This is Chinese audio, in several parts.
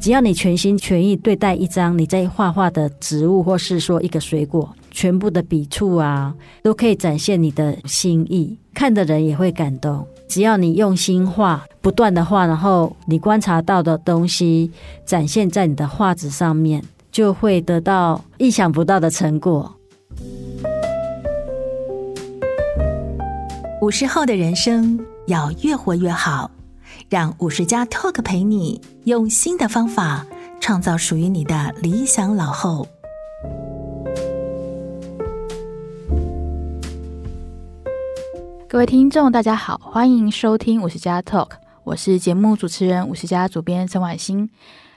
只要你全心全意对待一张你在画画的植物，或是说一个水果，全部的笔触啊，都可以展现你的心意，看的人也会感动。只要你用心画，不断的画，然后你观察到的东西展现在你的画纸上面，就会得到意想不到的成果。五十后的人生要越活越好。让五十加 Talk 陪你用新的方法创造属于你的理想老后。各位听众，大家好，欢迎收听五十加 Talk，我是节目主持人五十加主编陈婉欣。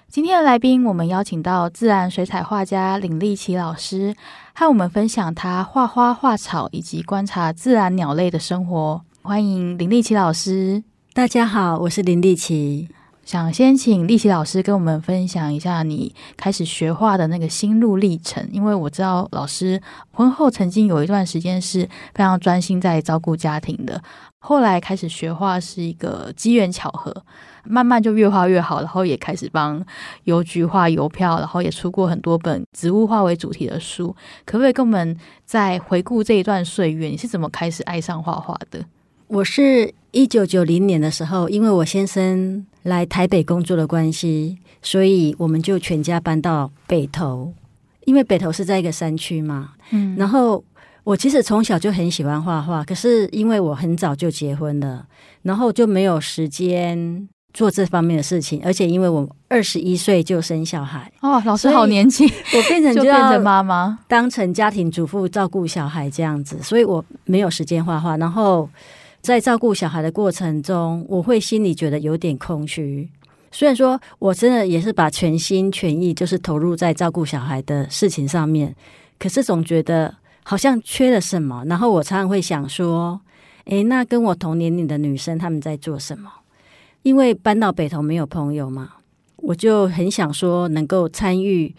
今天的来宾，我们邀请到自然水彩画家林立琪老师，和我们分享他画花、画草以及观察自然鸟类的生活。欢迎林立琪老师。大家好，我是林立琪。想先请立琪老师跟我们分享一下你开始学画的那个心路历程，因为我知道老师婚后曾经有一段时间是非常专心在照顾家庭的，后来开始学画是一个机缘巧合，慢慢就越画越好，然后也开始帮邮局画邮票，然后也出过很多本植物画为主题的书。可不可以跟我们再回顾这一段岁月？你是怎么开始爱上画画的？我是一九九零年的时候，因为我先生来台北工作的关系，所以我们就全家搬到北投。因为北投是在一个山区嘛，嗯，然后我其实从小就很喜欢画画，可是因为我很早就结婚了，然后就没有时间做这方面的事情，而且因为我二十一岁就生小孩，哦，老师好年轻，我变成就变成妈妈，当成家庭主妇照顾小孩这样子，所以我没有时间画画，然后。在照顾小孩的过程中，我会心里觉得有点空虚。虽然说我真的也是把全心全意就是投入在照顾小孩的事情上面，可是总觉得好像缺了什么。然后我常常会想说：“诶，那跟我同年龄的女生她们在做什么？”因为搬到北投没有朋友嘛，我就很想说能够参与，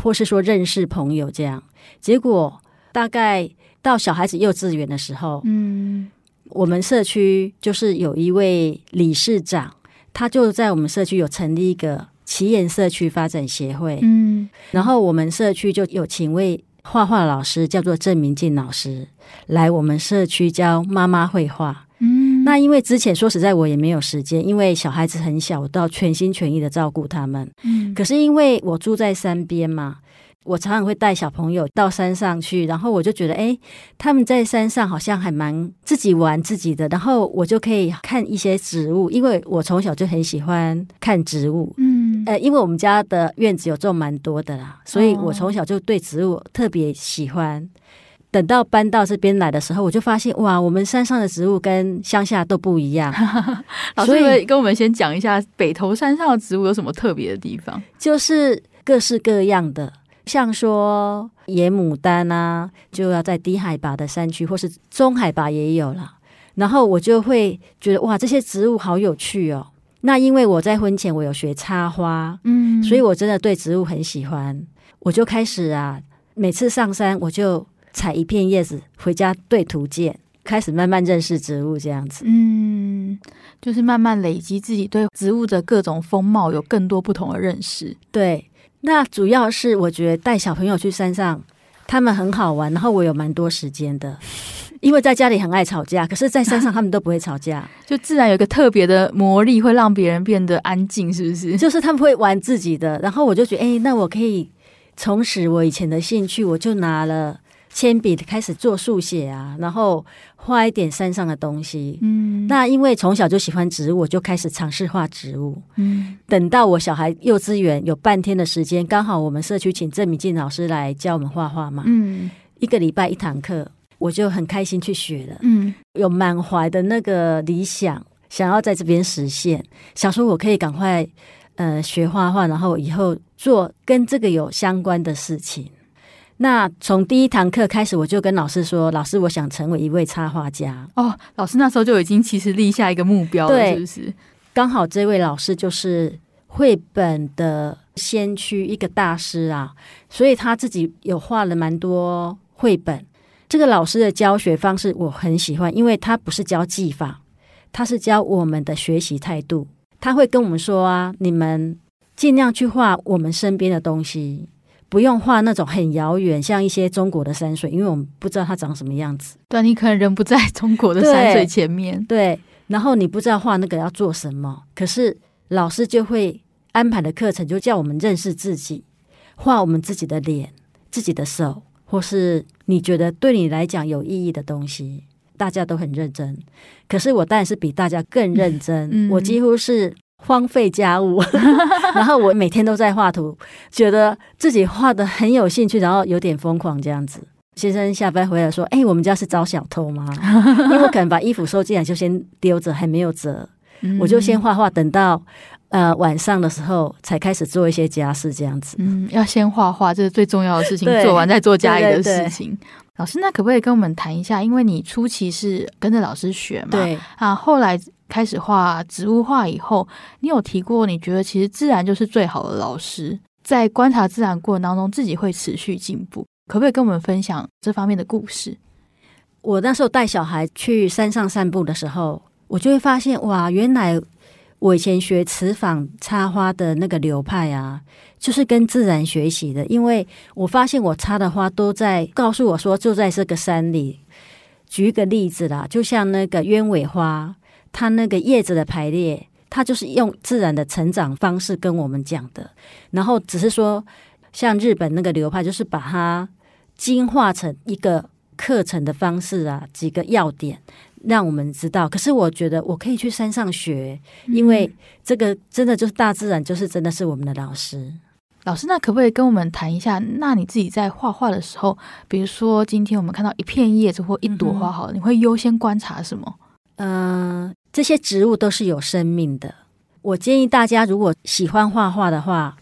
或是说认识朋友这样。结果大概到小孩子幼稚园的时候，嗯。我们社区就是有一位理事长，他就在我们社区有成立一个奇岩社区发展协会，嗯，然后我们社区就有请位画画老师，叫做郑明静老师，来我们社区教妈妈绘画，嗯，那因为之前说实在我也没有时间，因为小孩子很小，我都要全心全意的照顾他们，嗯，可是因为我住在山边嘛。我常常会带小朋友到山上去，然后我就觉得，哎，他们在山上好像还蛮自己玩自己的，然后我就可以看一些植物，因为我从小就很喜欢看植物，嗯，呃，因为我们家的院子有种蛮多的啦，所以我从小就对植物特别喜欢。等到搬到这边来的时候，我就发现，哇，我们山上的植物跟乡下都不一样。老师，跟我们先讲一下北头山上的植物有什么特别的地方？就是各式各样的。像说野牡丹啊，就要在低海拔的山区，或是中海拔也有了。然后我就会觉得哇，这些植物好有趣哦。那因为我在婚前我有学插花，嗯，所以我真的对植物很喜欢。我就开始啊，每次上山我就采一片叶子回家对图鉴，开始慢慢认识植物这样子。嗯，就是慢慢累积自己对植物的各种风貌有更多不同的认识。对。那主要是我觉得带小朋友去山上，他们很好玩，然后我有蛮多时间的，因为在家里很爱吵架，可是在山上他们都不会吵架，就自然有一个特别的魔力，会让别人变得安静，是不是？就是他们会玩自己的，然后我就觉得，哎，那我可以重拾我以前的兴趣，我就拿了。铅笔开始做速写啊，然后画一点山上的东西。嗯，那因为从小就喜欢植物，我就开始尝试画植物。嗯，等到我小孩幼稚园有半天的时间，刚好我们社区请郑明静老师来教我们画画嘛。嗯，一个礼拜一堂课，我就很开心去学了。嗯，有满怀的那个理想，想要在这边实现，想说我可以赶快呃学画画，然后以后做跟这个有相关的事情。那从第一堂课开始，我就跟老师说：“老师，我想成为一位插画家。”哦，老师那时候就已经其实立下一个目标了，对是不是？刚好这位老师就是绘本的先驱，一个大师啊，所以他自己有画了蛮多绘本。这个老师的教学方式我很喜欢，因为他不是教技法，他是教我们的学习态度。他会跟我们说啊，你们尽量去画我们身边的东西。不用画那种很遥远，像一些中国的山水，因为我们不知道它长什么样子。对，你可能人不在中国的山水前面。对，对，然后你不知道画那个要做什么，可是老师就会安排的课程，就叫我们认识自己，画我们自己的脸、自己的手，或是你觉得对你来讲有意义的东西。大家都很认真，可是我当然是比大家更认真，嗯、我几乎是。荒废家务，然后我每天都在画图，觉得自己画的很有兴趣，然后有点疯狂这样子。先生下班回来说：“哎、欸，我们家是招小偷吗？” 因为我可能把衣服收进来就先丢着，还没有折，嗯、我就先画画，等到呃晚上的时候才开始做一些家事这样子。嗯，要先画画，这是最重要的事情，做完再做家里的事情。老师，那可不可以跟我们谈一下？因为你初期是跟着老师学嘛，对啊，后来。开始画植物画以后，你有提过，你觉得其实自然就是最好的老师，在观察自然过程当中，自己会持续进步。可不可以跟我们分享这方面的故事？我那时候带小孩去山上散步的时候，我就会发现，哇，原来我以前学瓷坊插花的那个流派啊，就是跟自然学习的。因为我发现我插的花都在告诉我说，就在这个山里。举一个例子啦，就像那个鸢尾花。它那个叶子的排列，它就是用自然的成长方式跟我们讲的。然后只是说，像日本那个流派，就是把它精化成一个课程的方式啊，几个要点让我们知道。可是我觉得我可以去山上学，因为这个真的就是大自然，就是真的是我们的老师。老师，那可不可以跟我们谈一下？那你自己在画画的时候，比如说今天我们看到一片叶子或一朵花，好了，你会优先观察什么？嗯、这些植物都是有生命的。我建议大家，如果喜欢画画的话，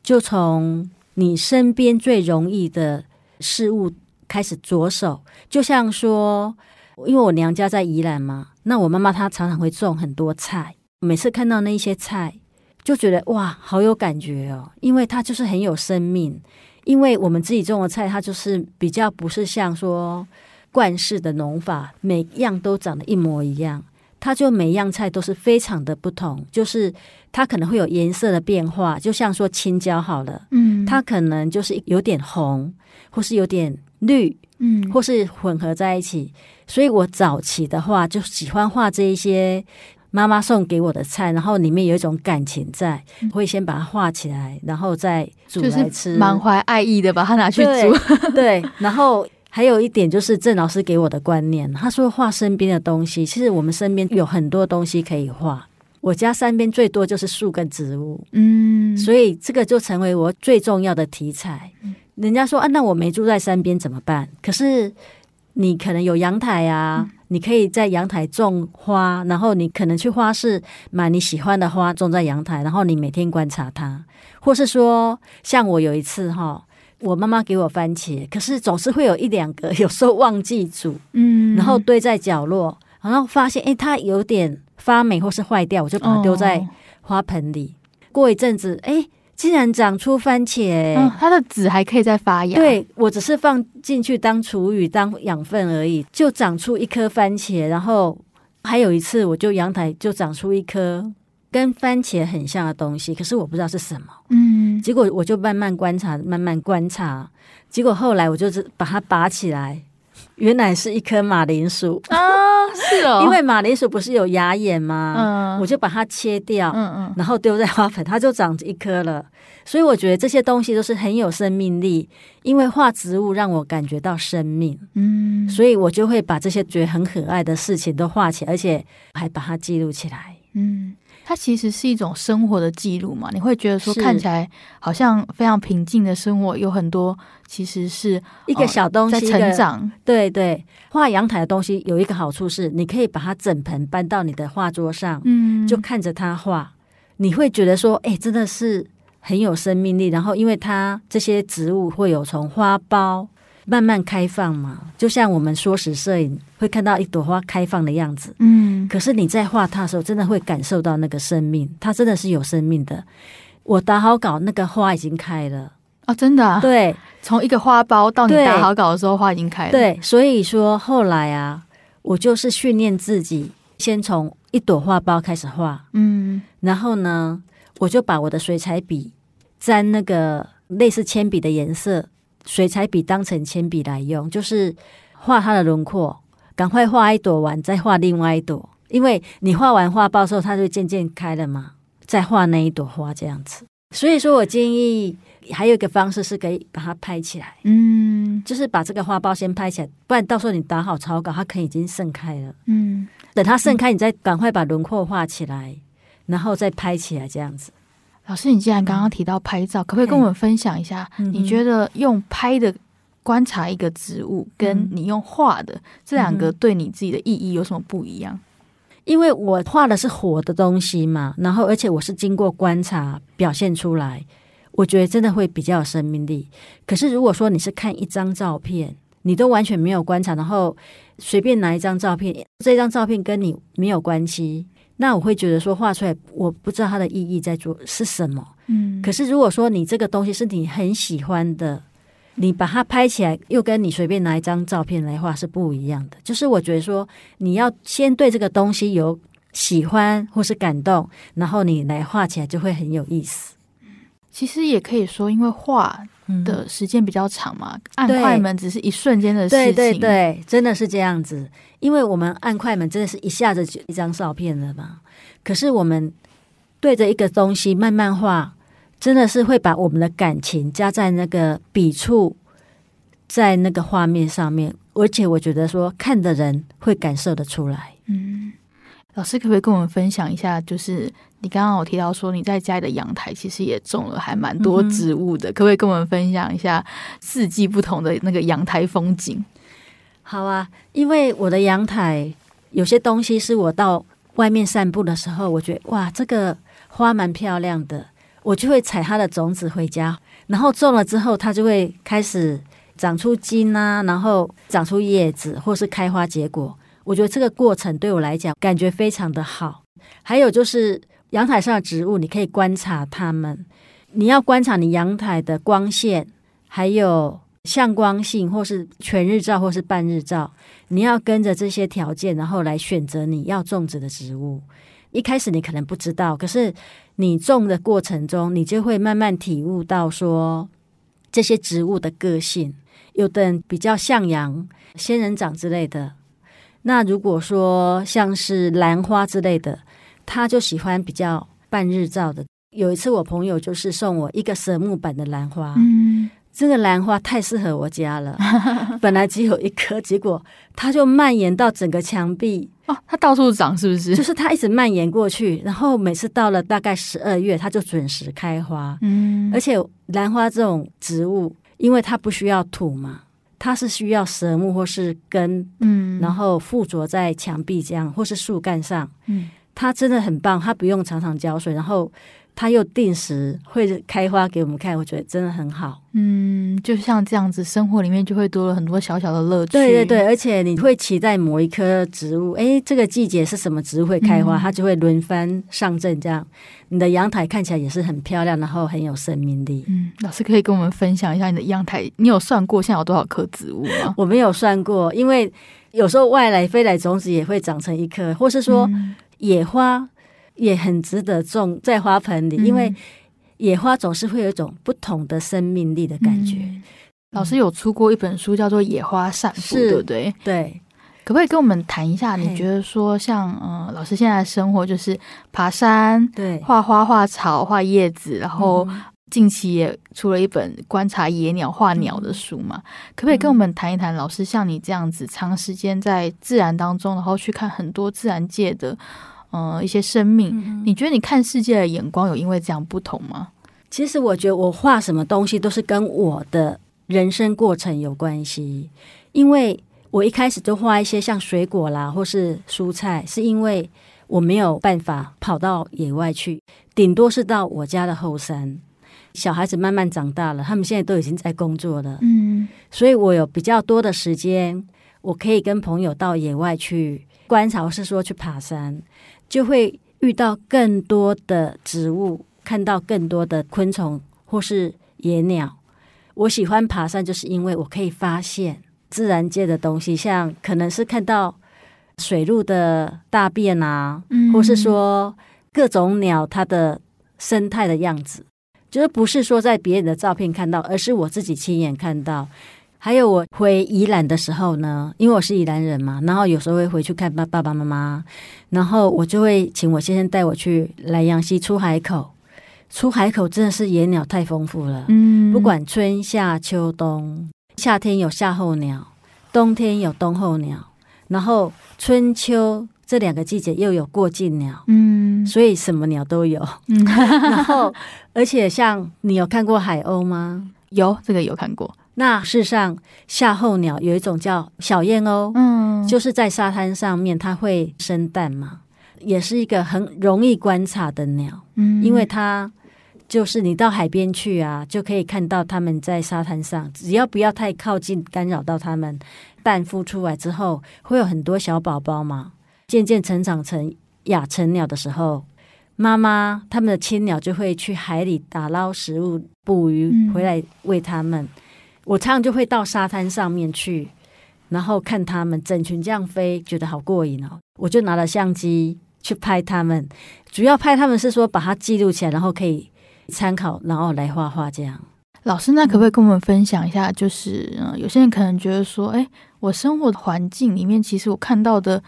就从你身边最容易的事物开始着手。就像说，因为我娘家在宜兰嘛，那我妈妈她常常会种很多菜。每次看到那些菜，就觉得哇，好有感觉哦，因为它就是很有生命。因为我们自己种的菜，它就是比较不是像说惯式的农法，每样都长得一模一样。它就每样菜都是非常的不同，就是它可能会有颜色的变化，就像说青椒好了，嗯，它可能就是有点红，或是有点绿，嗯，或是混合在一起。所以我早期的话就喜欢画这一些妈妈送给我的菜，然后里面有一种感情在，嗯、会先把它画起来，然后再煮来吃，满怀爱意的把它拿去煮，对，对，然后。还有一点就是郑老师给我的观念，他说画身边的东西，其实我们身边有很多东西可以画。我家山边最多就是树跟植物，嗯，所以这个就成为我最重要的题材。人家说啊，那我没住在山边怎么办？可是你可能有阳台啊，你可以在阳台种花，然后你可能去花市买你喜欢的花种在阳台，然后你每天观察它，或是说像我有一次哈。我妈妈给我番茄，可是总是会有一两个，有时候忘记煮，嗯，然后堆在角落，然后发现哎，它有点发霉或是坏掉，我就把它丢在花盆里。哦、过一阵子，哎，竟然长出番茄，嗯、它的籽还可以再发芽。对，我只是放进去当厨余、当养分而已，就长出一颗番茄。然后还有一次，我就阳台就长出一颗。跟番茄很像的东西，可是我不知道是什么。嗯，结果我就慢慢观察，慢慢观察，结果后来我就是把它拔起来，原来是一颗马铃薯啊！是哦，因为马铃薯不是有芽眼吗？嗯，我就把它切掉，嗯嗯，然后丢在花盆，它就长一颗了。所以我觉得这些东西都是很有生命力，因为画植物让我感觉到生命。嗯，所以我就会把这些觉得很可爱的事情都画起来，而且还把它记录起来。嗯，它其实是一种生活的记录嘛。你会觉得说看起来好像非常平静的生活，有很多其实是一个小东西在成长。对对，画阳台的东西有一个好处是，你可以把它整盆搬到你的画桌上，嗯，就看着它画，你会觉得说，哎，真的是很有生命力。然后，因为它这些植物会有从花苞。慢慢开放嘛，就像我们缩时摄影会看到一朵花开放的样子。嗯，可是你在画它的时候，真的会感受到那个生命，它真的是有生命的。我打好稿，那个花已经开了啊，真的啊。对，从一个花苞到你打好稿的时候，花已经开了。对，所以说后来啊，我就是训练自己，先从一朵花苞开始画。嗯，然后呢，我就把我的水彩笔沾那个类似铅笔的颜色。水彩笔当成铅笔来用，就是画它的轮廓，赶快画一朵完，再画另外一朵。因为你画完画报之后，它就渐渐开了嘛，再画那一朵花这样子。所以说我建议还有一个方式是可以把它拍起来，嗯，就是把这个花苞先拍起来，不然到时候你打好草稿，它可能已经盛开了，嗯，等它盛开，你再赶快把轮廓画起来，然后再拍起来这样子。老师，你既然刚刚提到拍照，可不可以跟我们分享一下？你觉得用拍的观察一个植物，跟你用画的这两个对你自己的意义有什么不一样？因为我画的是活的东西嘛，然后而且我是经过观察表现出来，我觉得真的会比较有生命力。可是如果说你是看一张照片，你都完全没有观察，然后随便拿一张照片，这张照片跟你没有关系。那我会觉得说画出来，我不知道它的意义在做是什么。嗯，可是如果说你这个东西是你很喜欢的，你把它拍起来，又跟你随便拿一张照片来画是不一样的。就是我觉得说，你要先对这个东西有喜欢或是感动，然后你来画起来就会很有意思。其实也可以说，因为画的时间比较长嘛，按快门只是一瞬间的事情。对对对，真的是这样子。因为我们按快门真的是一下子就一张照片了嘛，可是我们对着一个东西慢慢画，真的是会把我们的感情加在那个笔触，在那个画面上面，而且我觉得说看的人会感受得出来。嗯，老师可不可以跟我们分享一下？就是你刚刚有提到说你在家里的阳台其实也种了还蛮多植物的，可不可以跟我们分享一下四季不同的那个阳台风景？好啊，因为我的阳台有些东西是我到外面散步的时候，我觉得哇，这个花蛮漂亮的，我就会采它的种子回家，然后种了之后，它就会开始长出茎啊，然后长出叶子，或是开花结果。我觉得这个过程对我来讲感觉非常的好。还有就是阳台上的植物，你可以观察它们，你要观察你阳台的光线，还有。向光性，或是全日照，或是半日照，你要跟着这些条件，然后来选择你要种植的植物。一开始你可能不知道，可是你种的过程中，你就会慢慢体悟到说这些植物的个性。有的人比较向阳、仙人掌之类的，那如果说像是兰花之类的，他就喜欢比较半日照的。有一次我朋友就是送我一个蛇木板的兰花，嗯。这个兰花太适合我家了，本来只有一颗，结果它就蔓延到整个墙壁哦，它到处长是不是？就是它一直蔓延过去，然后每次到了大概十二月，它就准时开花。嗯，而且兰花这种植物，因为它不需要土嘛，它是需要蛇木或是根，嗯，然后附着在墙壁这样或是树干上，嗯，它真的很棒，它不用常常浇水，然后。它又定时会开花给我们看，我觉得真的很好。嗯，就像这样子，生活里面就会多了很多小小的乐趣。对对对，而且你会期待某一棵植物，哎，这个季节是什么植物会开花，嗯、它就会轮番上阵，这样你的阳台看起来也是很漂亮，然后很有生命力。嗯，老师可以跟我们分享一下你的阳台，你有算过现在有多少棵植物吗？我没有算过，因为有时候外来飞来种子也会长成一棵，或是说野花。也很值得种在花盆里，嗯、因为野花总是会有一种不同的生命力的感觉。嗯、老师有出过一本书，叫做《野花散步》，对不对？对，可不可以跟我们谈一下？你觉得说像，像嗯，老师现在的生活就是爬山，对，画花、画草、画叶子，然后近期也出了一本观察野鸟、画鸟的书嘛？嗯、可不可以跟我们谈一谈？老师像你这样子长时间在自然当中，然后去看很多自然界的。呃一些生命，嗯、你觉得你看世界的眼光有因为这样不同吗？其实我觉得我画什么东西都是跟我的人生过程有关系，因为我一开始就画一些像水果啦或是蔬菜，是因为我没有办法跑到野外去，顶多是到我家的后山。小孩子慢慢长大了，他们现在都已经在工作了，嗯，所以我有比较多的时间，我可以跟朋友到野外去观察，或是说去爬山，就会遇到更多的植物，看到更多的昆虫或是野鸟。我喜欢爬山，就是因为我可以发现自然界的东西，像可能是看到水鹿的大便啊，嗯，或是说各种鸟它的生态的样子。就是不是说在别人的照片看到，而是我自己亲眼看到。还有我回宜兰的时候呢，因为我是宜兰人嘛，然后有时候会回去看爸爸爸妈妈，然后我就会请我先生带我去莱阳溪出海口。出海口真的是野鸟太丰富了，嗯，不管春夏秋冬，夏天有夏候鸟，冬天有冬候鸟，然后春秋。这两个季节又有过境鸟，嗯，所以什么鸟都有。嗯，然后而且像你有看过海鸥吗？有，这个有看过。那事实上，夏候鸟有一种叫小燕鸥，嗯，就是在沙滩上面它会生蛋嘛，也是一个很容易观察的鸟，嗯，因为它就是你到海边去啊，就可以看到它们在沙滩上，只要不要太靠近干扰到它们，蛋孵出来之后会有很多小宝宝嘛。渐渐成长成亚成鸟的时候，妈妈他们的亲鸟就会去海里打捞食物、捕鱼回来喂它们。嗯、我常常就会到沙滩上面去，然后看他们整群这样飞，觉得好过瘾哦。我就拿了相机去拍他们，主要拍他们是说把它记录起来，然后可以参考，然后来画画这样。老师，那可不可以跟我们分享一下？就是，有些人可能觉得说，哎，我生活的环境里面，其实我看到的。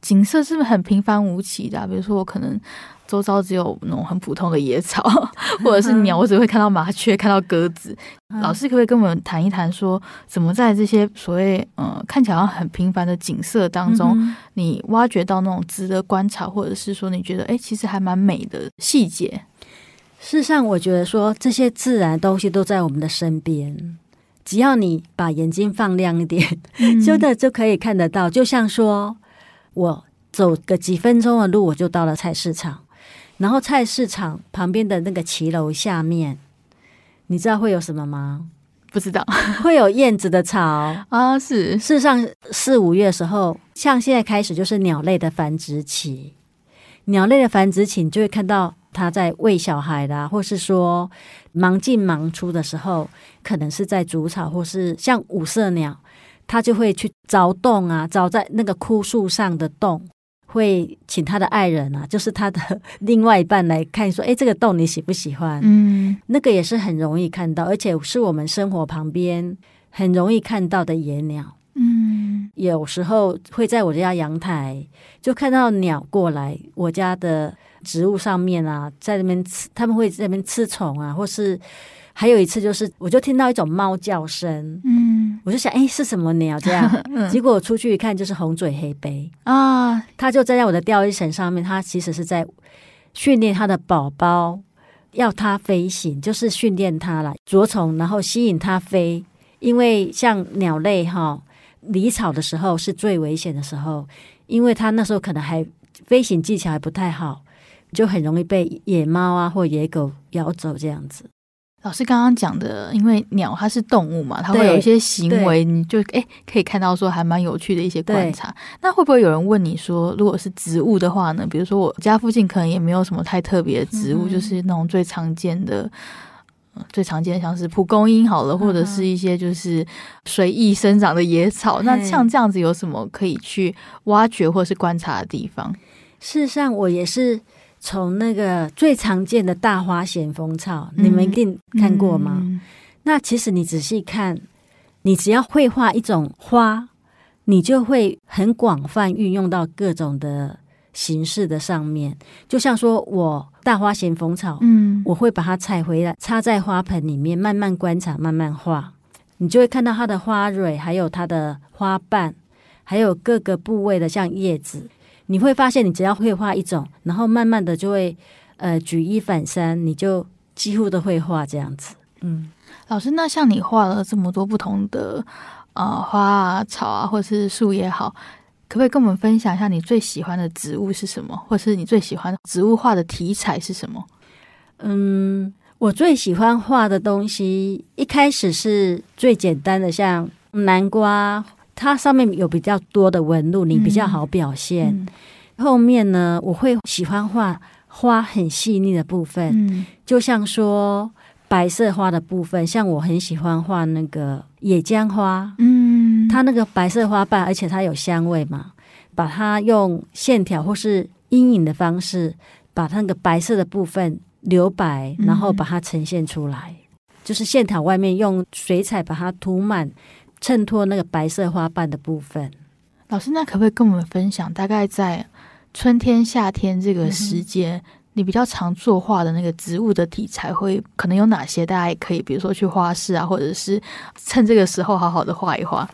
景色是不是很平凡无奇的？比如说，我可能周遭只有那种很普通的野草，或者是鸟，我只会看到麻雀，看到鸽子。老师可不可以跟我们谈一谈，说怎么在这些所谓嗯看起来很平凡的景色当中，你挖掘到那种值得观察，或者是说你觉得哎，其实还蛮美的细节？事实上，我觉得说这些自然东西都在我们的身边，只要你把眼睛放亮一点，真的就可以看得到。就像说。我走个几分钟的路，我就到了菜市场。然后菜市场旁边的那个骑楼下面，你知道会有什么吗？不知道，会有燕子的巢啊。是，事实上四五月的时候，像现在开始就是鸟类的繁殖期。鸟类的繁殖期，你就会看到它在喂小孩啦，或是说忙进忙出的时候，可能是在筑巢，或是像五色鸟。它就会去凿洞啊，凿在那个枯树上的洞，会请他的爱人啊，就是他的另外一半来看，说：“哎，这个洞你喜不喜欢？”嗯，那个也是很容易看到，而且是我们生活旁边很容易看到的野鸟。嗯，有时候会在我家阳台就看到鸟过来我家的植物上面啊，在那边吃，他们会在那边吃虫啊，或是。还有一次，就是我就听到一种猫叫声，嗯，我就想，哎，是什么鸟？这样，嗯、结果我出去一看，就是红嘴黑背啊，它就站在我的吊衣绳上面，它其实是在训练它的宝宝，要它飞行，就是训练它来啄虫，然后吸引它飞。因为像鸟类哈，离巢的时候是最危险的时候，因为它那时候可能还飞行技巧还不太好，就很容易被野猫啊或野狗咬走这样子。老师刚刚讲的，因为鸟它是动物嘛，它会有一些行为，你就哎可以看到说还蛮有趣的一些观察。那会不会有人问你说，如果是植物的话呢？比如说我家附近可能也没有什么太特别的植物，嗯、就是那种最常见的、最常见的像是蒲公英好了，或者是一些就是随意生长的野草。嗯、那像这样子有什么可以去挖掘或是观察的地方？事实上，我也是。从那个最常见的大花咸丰草，嗯、你们一定看过吗？嗯、那其实你仔细看，你只要会画一种花，你就会很广泛运用到各种的形式的上面。就像说我大花咸丰草，嗯，我会把它采回来，插在花盆里面，慢慢观察，慢慢画，你就会看到它的花蕊，还有它的花瓣，还有各个部位的像叶子。你会发现，你只要会画一种，然后慢慢的就会呃举一反三，你就几乎都会画这样子。嗯，老师，那像你画了这么多不同的呃花啊、草啊，或者是树也好，可不可以跟我们分享一下你最喜欢的植物是什么，或是你最喜欢的植物画的题材是什么？嗯，我最喜欢画的东西，一开始是最简单的，像南瓜。它上面有比较多的纹路，你比较好表现。嗯嗯、后面呢，我会喜欢画花很细腻的部分，嗯、就像说白色花的部分，像我很喜欢画那个野姜花。嗯，它那个白色花瓣，而且它有香味嘛，把它用线条或是阴影的方式，把它那个白色的部分留白，然后把它呈现出来，嗯、就是线条外面用水彩把它涂满。衬托那个白色花瓣的部分，老师，那可不可以跟我们分享，大概在春天、夏天这个时间，嗯、你比较常作画的那个植物的题材会可能有哪些？大家也可以，比如说去花市啊，或者是趁这个时候好好的画一画。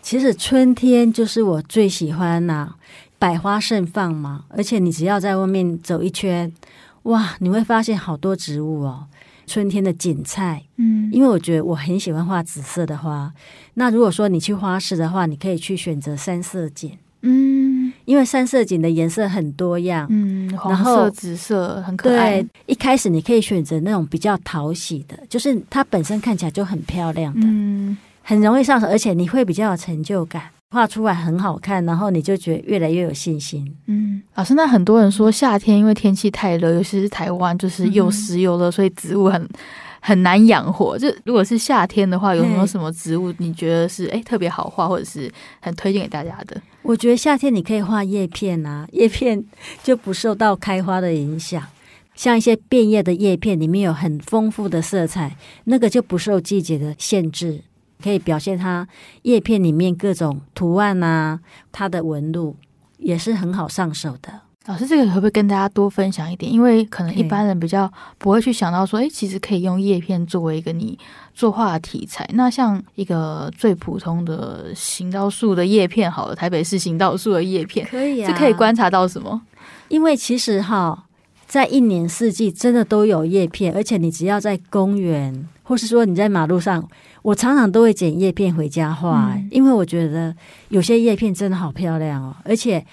其实春天就是我最喜欢呐、啊，百花盛放嘛，而且你只要在外面走一圈，哇，你会发现好多植物哦。春天的景菜，嗯，因为我觉得我很喜欢画紫色的花。那如果说你去花市的话，你可以去选择三色堇，嗯，因为三色堇的颜色很多样，嗯，黄色、紫色很可爱。对，一开始你可以选择那种比较讨喜的，就是它本身看起来就很漂亮的，嗯，很容易上手，而且你会比较有成就感。画出来很好看，然后你就觉得越来越有信心。嗯，老师，那很多人说夏天因为天气太热，尤其是台湾就是又湿又热，嗯、所以植物很很难养活。就如果是夏天的话，有没有什么植物你觉得是哎特别好画，或者是很推荐给大家的？我觉得夏天你可以画叶片啊，叶片就不受到开花的影响。像一些变叶的叶片，里面有很丰富的色彩，那个就不受季节的限制。可以表现它叶片里面各种图案啊，它的纹路也是很好上手的。老师，这个可不可以跟大家多分享一点？因为可能一般人比较不会去想到说，哎，其实可以用叶片作为一个你作画的题材。那像一个最普通的行道树的叶片，好了，台北市行道树的叶片，可以啊，这可以观察到什么？因为其实哈，在一年四季真的都有叶片，而且你只要在公园，或是说你在马路上。我常常都会捡叶片回家画，嗯、因为我觉得有些叶片真的好漂亮哦，而且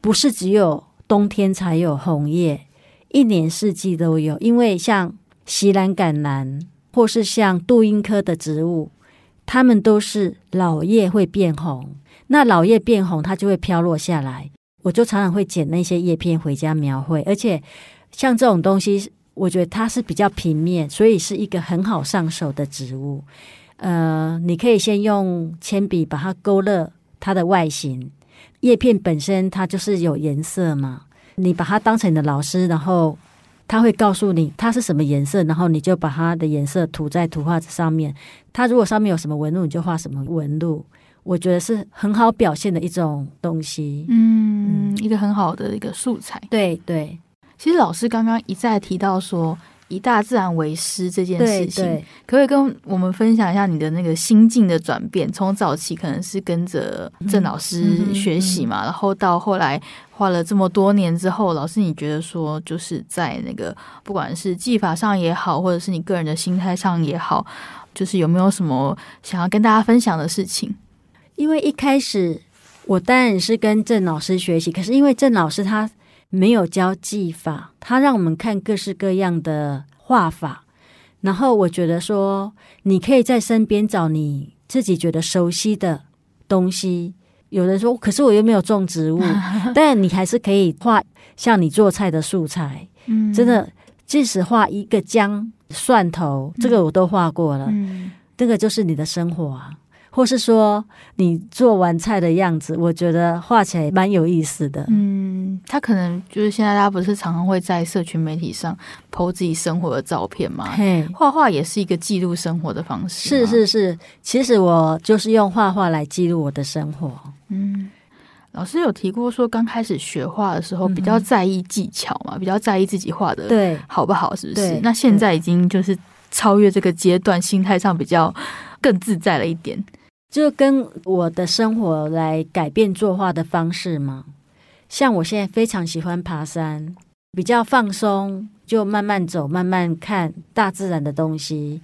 不是只有冬天才有红叶，一年四季都有。因为像西兰橄榄，或是像杜英科的植物，它们都是老叶会变红，那老叶变红，它就会飘落下来。我就常常会捡那些叶片回家描绘，而且像这种东西，我觉得它是比较平面，所以是一个很好上手的植物。呃，你可以先用铅笔把它勾勒它的外形，叶片本身它就是有颜色嘛。你把它当成你的老师，然后他会告诉你它是什么颜色，然后你就把它的颜色涂在图画纸上面。它如果上面有什么纹路，你就画什么纹路。我觉得是很好表现的一种东西。嗯，嗯，一个很好的一个素材。对对，其实老师刚刚一再提到说。以大自然为师这件事情，可不可以跟我们分享一下你的那个心境的转变？从早期可能是跟着郑老师学习嘛，嗯嗯嗯、然后到后来画了这么多年之后，老师你觉得说，就是在那个不管是技法上也好，或者是你个人的心态上也好，就是有没有什么想要跟大家分享的事情？因为一开始我当然是跟郑老师学习，可是因为郑老师他。没有教技法，他让我们看各式各样的画法，然后我觉得说，你可以在身边找你自己觉得熟悉的东西。有人说，可是我又没有种植物，但你还是可以画像你做菜的素材。嗯，真的，即使画一个姜、蒜头，这个我都画过了。嗯，这个就是你的生活啊。或是说你做完菜的样子，我觉得画起来蛮有意思的。嗯，他可能就是现在大家不是常常会在社群媒体上 po 自己生活的照片吗？嘿，画画也是一个记录生活的方式。是是是，其实我就是用画画来记录我的生活。嗯，老师有提过说，刚开始学画的时候比较在意技巧嘛，嗯、比较在意自己画的对好不好，是不是？那现在已经就是超越这个阶段，心态上比较更自在了一点。就跟我的生活来改变作画的方式吗？像我现在非常喜欢爬山，比较放松，就慢慢走，慢慢看大自然的东西。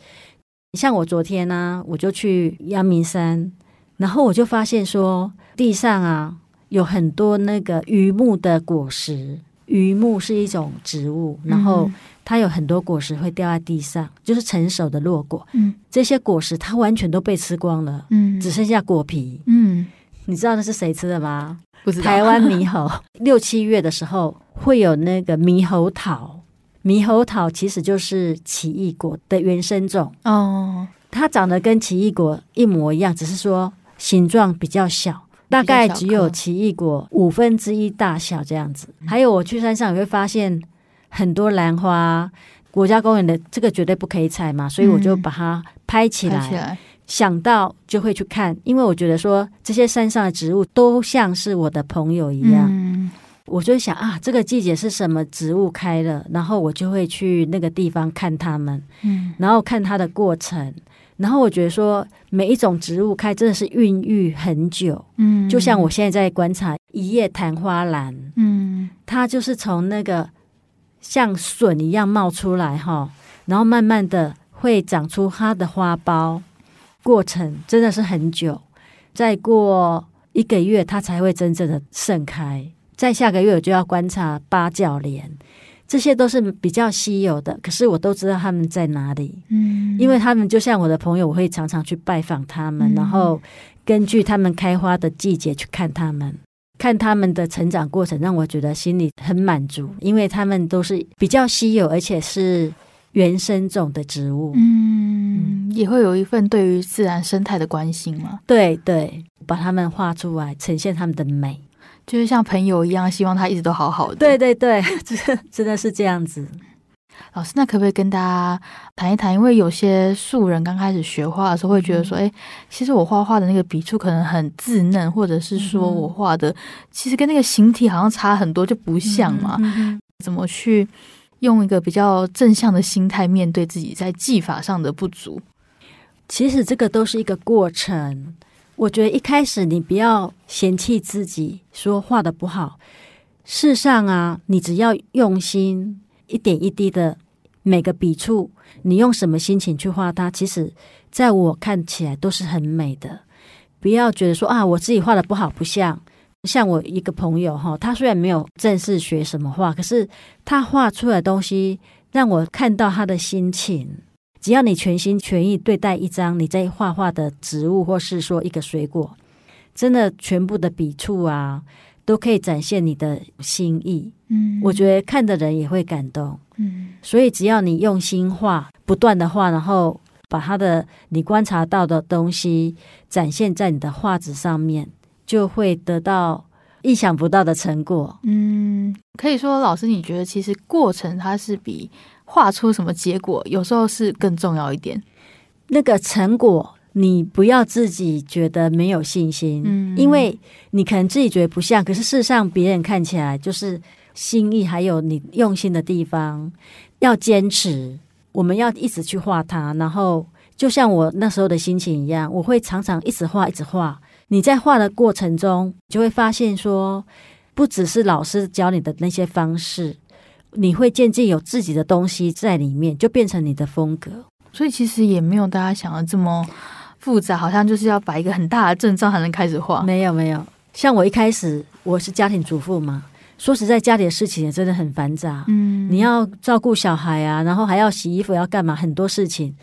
像我昨天呢、我就去阳明山，然后我就发现说，地上啊有很多那个榆木的果实。榆木是一种植物，然后它有很多果实会掉在地上，就是成熟的落果。嗯，这些果实它完全都被吃光了，嗯，只剩下果皮。嗯，你知道那是谁吃的吗？不知道。台湾猕猴。六七月的时候会有那个猕猴桃，猕猴桃其实就是奇异果的原生种。哦，它长得跟奇异果一模一样，只是说形状比较小。大概只有奇异果五分之一大小这样子。还有我去山上也会发现很多兰花，国家公园的这个绝对不可以采嘛，所以我就把它拍起来。嗯，起来。想到就会去看，因为我觉得说这些山上的植物都像是我的朋友一样。嗯，我就想啊，这个季节是什么植物开了，然后我就会去那个地方看它们，嗯，然后看它的过程。然后我觉得说，每一种植物开真的是孕育很久，嗯，就像我现在在观察一叶昙花兰，嗯，它就是从那个像笋一样冒出来哈，然后慢慢的会长出它的花苞，过程真的是很久，再过一个月它才会真正的盛开，在下个月我就要观察八角莲。这些都是比较稀有的，可是我都知道它们在哪里，嗯，因为他们就像我的朋友，我会常常去拜访他们，嗯，然后根据他们开花的季节去看他们，看他们的成长过程，让我觉得心里很满足，因为他们都是比较稀有，而且是原生种的植物，嗯，也会有一份对于自然生态的关心嘛，对对，把它们画出来，呈现它们的美。就是像朋友一样，希望他一直都好好的。对对对，真 真的是这样子。老师，那可不可以跟大家谈一谈？因为有些素人刚开始学画的时候，会觉得说：“哎、嗯，其实我画画的那个笔触可能很稚嫩，或者是说我画的其实跟那个形体好像差很多，就不像嘛。嗯嗯”怎么去用一个比较正向的心态面对自己在技法上的不足？其实这个都是一个过程。我觉得一开始你不要嫌弃自己，说画的不好。事实上啊，你只要用心，一点一滴的每个笔触，你用什么心情去画它，其实在我看起来都是很美的。不要觉得说啊，我自己画的不好，不像。像我一个朋友哈，他虽然没有正式学什么画，可是他画出来的东西让我看到他的心情。只要你全心全意对待一张你在画画的植物，或是说一个水果，真的全部的笔触啊，都可以展现你的心意。嗯，我觉得看的人也会感动。嗯，所以只要你用心画，不断的画，然后把他的你观察到的东西展现在你的画纸上面，就会得到意想不到的成果。嗯，可以说，老师，你觉得其实过程它是比。画出什么结果，有时候是更重要一点。那个成果，你不要自己觉得没有信心，嗯，因为你可能自己觉得不像，可是事实上别人看起来就是心意，还有你用心的地方，要坚持。我们要一直去画它，然后就像我那时候的心情一样，我会常常一直画，一直画。你在画的过程中，就会发现说，不只是老师教你的那些方式。你会渐渐有自己的东西在里面，就变成你的风格。所以其实也没有大家想的这么复杂，好像就是要摆一个很大的阵仗才能开始画。没有没有，像我一开始我是家庭主妇嘛，说实在，家里的事情也真的很繁杂。嗯，你要照顾小孩啊，然后还要洗衣服，要干嘛，很多事情。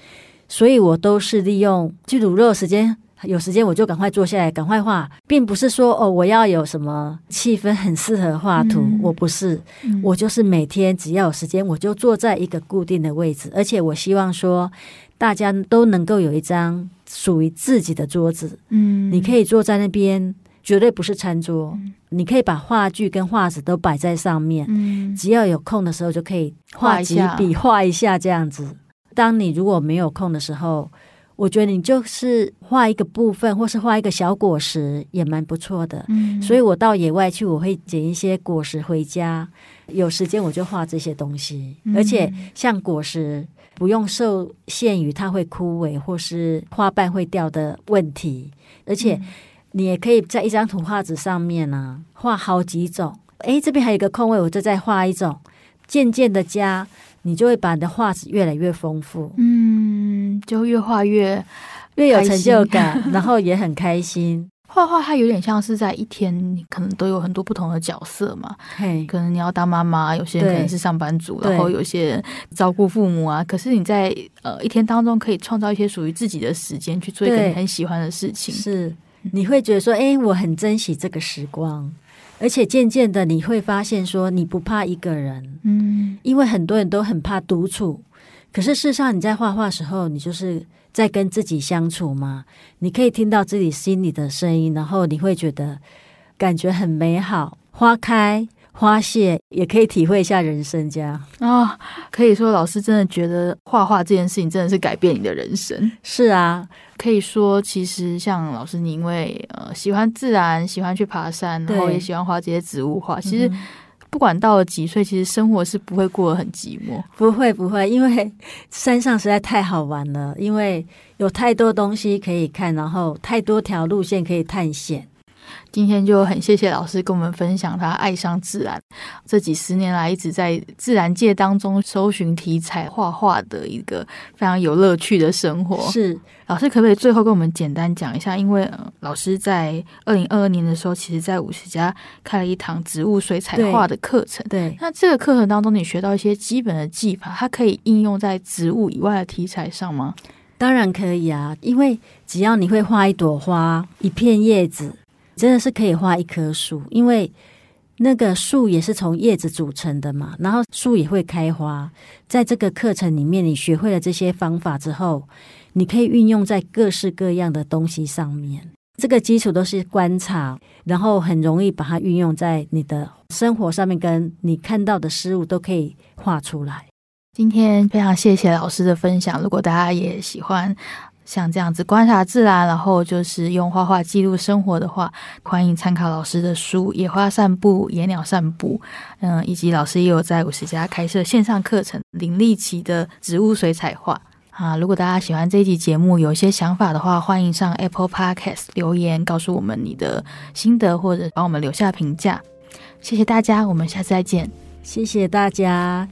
所以我都是利用去煮肉时间。有时间我就赶快坐下来，赶快画，并不是说哦，我要有什么气氛很适合画图，嗯，我不是，嗯，我就是每天只要有时间，我就坐在一个固定的位置，而且我希望说大家都能够有一张属于自己的桌子，嗯，你可以坐在那边，绝对不是餐桌，嗯，你可以把画具跟画纸都摆在上面，嗯，只要有空的时候就可以画几笔，画一下这样子。当你如果没有空的时候。我觉得你就是画一个部分，或是画一个小果实，也蛮不错的。嗯，所以我到野外去，我会捡一些果实回家，有时间我就画这些东西。嗯，而且像果实，不用受限于它会枯萎或是花瓣会掉的问题，而且你也可以在一张图画纸上面呢，啊，画好几种，哎，这边还有一个空位，我就再画一种。渐渐的加，你就会把你的画纸越来越丰富，嗯，就越画越越有成就感，然后也很开心。画画它有点像是在一天，你可能都有很多不同的角色嘛。嘿，可能你要当妈妈，有些人可能是上班族，然后有些人照顾父母啊。可是你在呃一天当中可以创造一些属于自己的时间，去做一个你很喜欢的事情。是，你会觉得说，哎，我很珍惜这个时光。而且渐渐的，你会发现说，你不怕一个人，嗯，因为很多人都很怕独处。可是事实上，你在画画的时候，你就是在跟自己相处嘛。你可以听到自己心里的声音，然后你会觉得感觉很美好。花开花谢，也可以体会一下人生这样啊、哦。可以说，老师真的觉得画画这件事情真的是改变你的人生。是啊。可以说，其实像老师，你因为呃喜欢自然，喜欢去爬山，然后也喜欢画这些植物画。其实不管到了几岁，其实生活是不会过得很寂寞。不会不会，因为 山上实在太好玩了，因为有太多东西可以看，然后太多条路线可以探险。今天就很谢谢老师跟我们分享他爱上自然，这几十年来一直在自然界当中搜寻题材画画的一个非常有乐趣的生活。是，老师可不可以最后跟我们简单讲一下？因为、呃、老师在二零二二年的时候，其实在五十家开了一堂植物水彩画的课程。对，对，那这个课程当中你学到一些基本的技法，它可以应用在植物以外的题材上吗？当然可以啊，因为只要你会画一朵花，一片叶子。真的是可以画一棵树，因为那个树也是从叶子组成的嘛，然后树也会开花。在这个课程里面，你学会了这些方法之后，你可以运用在各式各样的东西上面。这个基础都是观察，然后很容易把它运用在你的生活上面，跟你看到的事物都可以画出来。今天非常谢谢老师的分享，如果大家也喜欢。像这样子观察自然，然后就是用画画记录生活的话，欢迎参考老师的书《野花散步，野鸟散步》。嗯，以及老师也有在五十家开设线上课程，林立奇的植物水彩画啊。如果大家喜欢这一集节目，有一些想法的话，欢迎上 Apple Podcast 留言告诉我们你的心得，或者帮我们留下评价。谢谢大家，我们下次再见。谢谢大家。